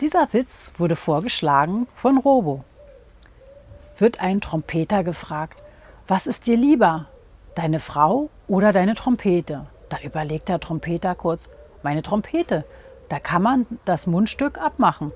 Dieser Witz wurde vorgeschlagen von Robo. Wird ein Trompeter gefragt, was ist dir lieber, deine Frau oder deine Trompete? Da überlegt der Trompeter kurz, meine Trompete, da kann man das Mundstück abmachen.